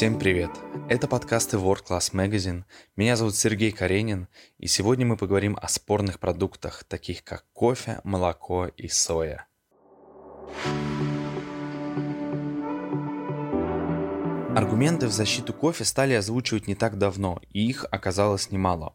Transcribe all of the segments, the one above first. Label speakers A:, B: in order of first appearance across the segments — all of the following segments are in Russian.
A: Всем привет! Это подкасты World Class Magazine. Меня зовут Сергей Каренин, и сегодня мы поговорим о спорных продуктах, таких как кофе, молоко и соя. Аргументы в защиту кофе стали озвучивать не так давно, и их оказалось немало.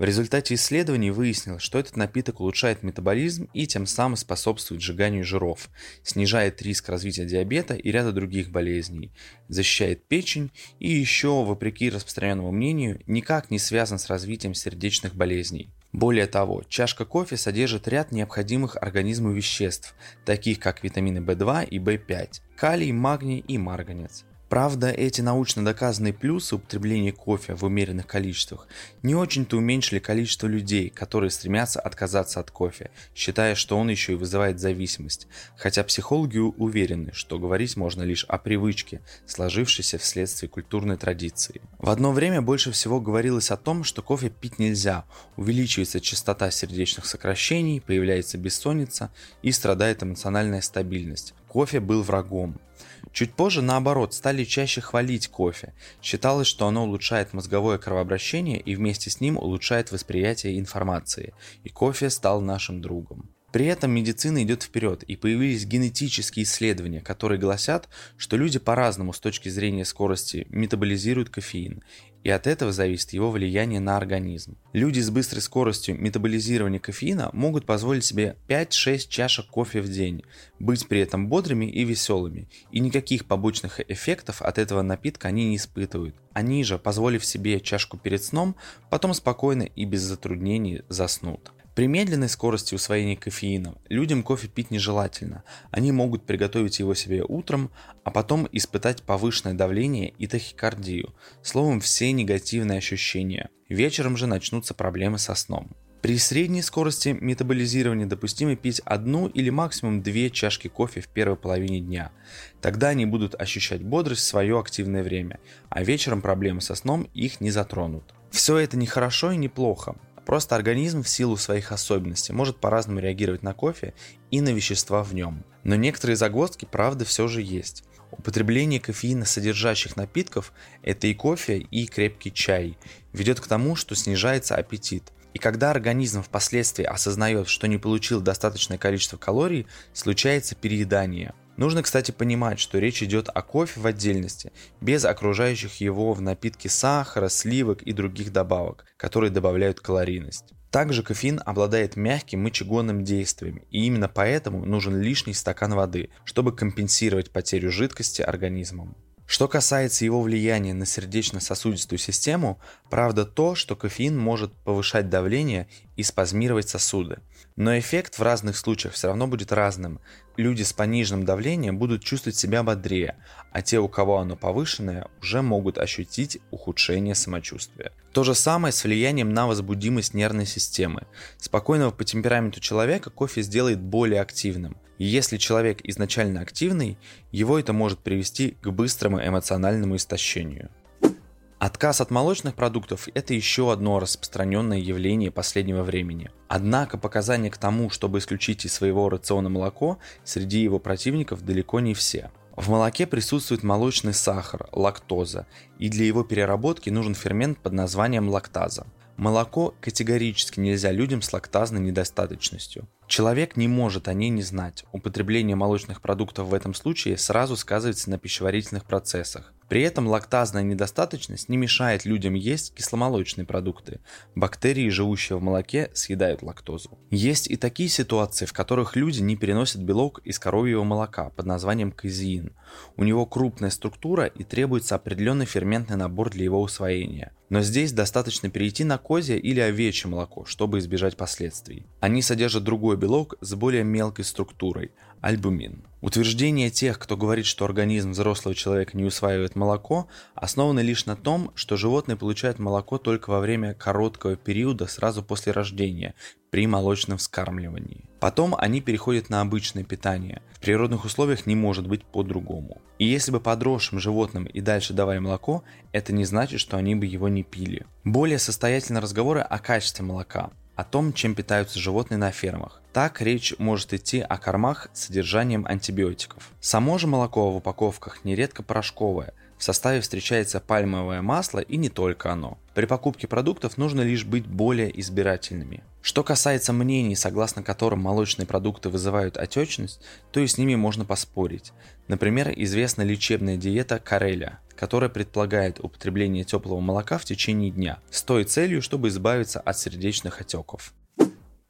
A: В результате исследований выяснилось, что этот напиток улучшает метаболизм и тем самым способствует сжиганию жиров, снижает риск развития диабета и ряда других болезней, защищает печень и еще, вопреки распространенному мнению, никак не связан с развитием сердечных болезней. Более того, чашка кофе содержит ряд необходимых организму веществ, таких как витамины В2 и В5, калий, магний и марганец. Правда, эти научно доказанные плюсы употребления кофе в умеренных количествах не очень-то уменьшили количество людей, которые стремятся отказаться от кофе, считая, что он еще и вызывает зависимость, хотя психологи уверены, что говорить можно лишь о привычке, сложившейся вследствие культурной традиции. В одно время больше всего говорилось о том, что кофе пить нельзя, увеличивается частота сердечных сокращений, появляется бессонница и страдает эмоциональная стабильность. Кофе был врагом. Чуть позже, наоборот, стали чаще хвалить кофе. Считалось, что оно улучшает мозговое кровообращение и вместе с ним улучшает восприятие информации. И кофе стал нашим другом. При этом медицина идет вперед, и появились генетические исследования, которые гласят, что люди по-разному с точки зрения скорости метаболизируют кофеин, и от этого зависит его влияние на организм. Люди с быстрой скоростью метаболизирования кофеина могут позволить себе 5-6 чашек кофе в день, быть при этом бодрыми и веселыми, и никаких побочных эффектов от этого напитка они не испытывают. Они же, позволив себе чашку перед сном, потом спокойно и без затруднений заснут. При медленной скорости усвоения кофеина людям кофе пить нежелательно. Они могут приготовить его себе утром, а потом испытать повышенное давление и тахикардию. Словом, все негативные ощущения. Вечером же начнутся проблемы со сном. При средней скорости метаболизирования допустимо пить одну или максимум две чашки кофе в первой половине дня. Тогда они будут ощущать бодрость в свое активное время, а вечером проблемы со сном их не затронут. Все это не хорошо и не плохо. Просто организм в силу своих особенностей может по-разному реагировать на кофе и на вещества в нем. Но некоторые загвоздки, правда, все же есть. Употребление кофеина содержащих напитков – это и кофе, и крепкий чай – ведет к тому, что снижается аппетит. И когда организм впоследствии осознает, что не получил достаточное количество калорий, случается переедание. Нужно, кстати, понимать, что речь идет о кофе в отдельности, без окружающих его в напитке сахара, сливок и других добавок, которые добавляют калорийность. Также кофеин обладает мягким мочегонным действием, и именно поэтому нужен лишний стакан воды, чтобы компенсировать потерю жидкости организмом. Что касается его влияния на сердечно-сосудистую систему, правда то, что кофеин может повышать давление и спазмировать сосуды. Но эффект в разных случаях все равно будет разным. Люди с пониженным давлением будут чувствовать себя бодрее, а те, у кого оно повышенное, уже могут ощутить ухудшение самочувствия. То же самое с влиянием на возбудимость нервной системы. Спокойного по темпераменту человека кофе сделает более активным. И если человек изначально активный, его это может привести к быстрому эмоциональному истощению. Отказ от молочных продуктов – это еще одно распространенное явление последнего времени. Однако показания к тому, чтобы исключить из своего рациона молоко, среди его противников далеко не все. В молоке присутствует молочный сахар, лактоза, и для его переработки нужен фермент под названием лактаза. Молоко категорически нельзя людям с лактазной недостаточностью. Человек не может о ней не знать. Употребление молочных продуктов в этом случае сразу сказывается на пищеварительных процессах. При этом лактазная недостаточность не мешает людям есть кисломолочные продукты. Бактерии, живущие в молоке, съедают лактозу. Есть и такие ситуации, в которых люди не переносят белок из коровьего молока под названием казеин. У него крупная структура и требуется определенный ферментный набор для его усвоения. Но здесь достаточно перейти на козье или овечье молоко, чтобы избежать последствий. Они содержат другой белок с более мелкой структурой – альбумин. Утверждение тех, кто говорит, что организм взрослого человека не усваивает молоко, основано лишь на том, что животные получают молоко только во время короткого периода сразу после рождения, при молочном вскармливании. Потом они переходят на обычное питание. В природных условиях не может быть по-другому. И если бы подросшим животным и дальше давали молоко, это не значит, что они бы его не пили. Более состоятельные разговоры о качестве молока о том, чем питаются животные на фермах. Так речь может идти о кормах с содержанием антибиотиков. Само же молоко в упаковках нередко порошковое, В составе встречается пальмовое масло и не только оно. При покупке продуктов нужно лишь быть более избирательными. Что касается мнений, согласно которым молочные продукты вызывают отечность, то и с ними можно поспорить. Например, известна лечебная диета Кареля, которая предполагает употребление теплого молока в течение дня с той целью, чтобы избавиться от сердечных отеков.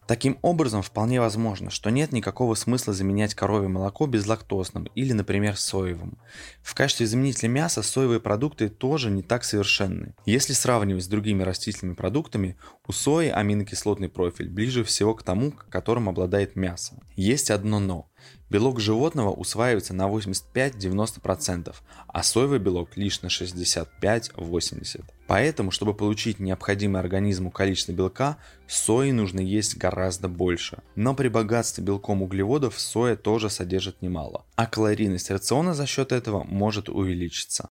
A: Таким образом, вполне возможно, что нет никакого смысла заменять коровье молоко безлактозным или, например, соевым. В качестве заменителя мяса соевые продукты тоже не так совершенны. Если сравнивать с другими растительными продуктами, у сои аминокислотный профиль ближе всего к тому, которым обладает мясо. Есть одно но. Белок животного усваивается на 85-90%, а соевый белок лишь на 65-80%. Поэтому, чтобы получить необходимое организму количество белка, сои нужно есть гораздо больше. Но при богатстве белком углеводов соя тоже содержит немало, а калорийность рациона за счет этого может увеличиться.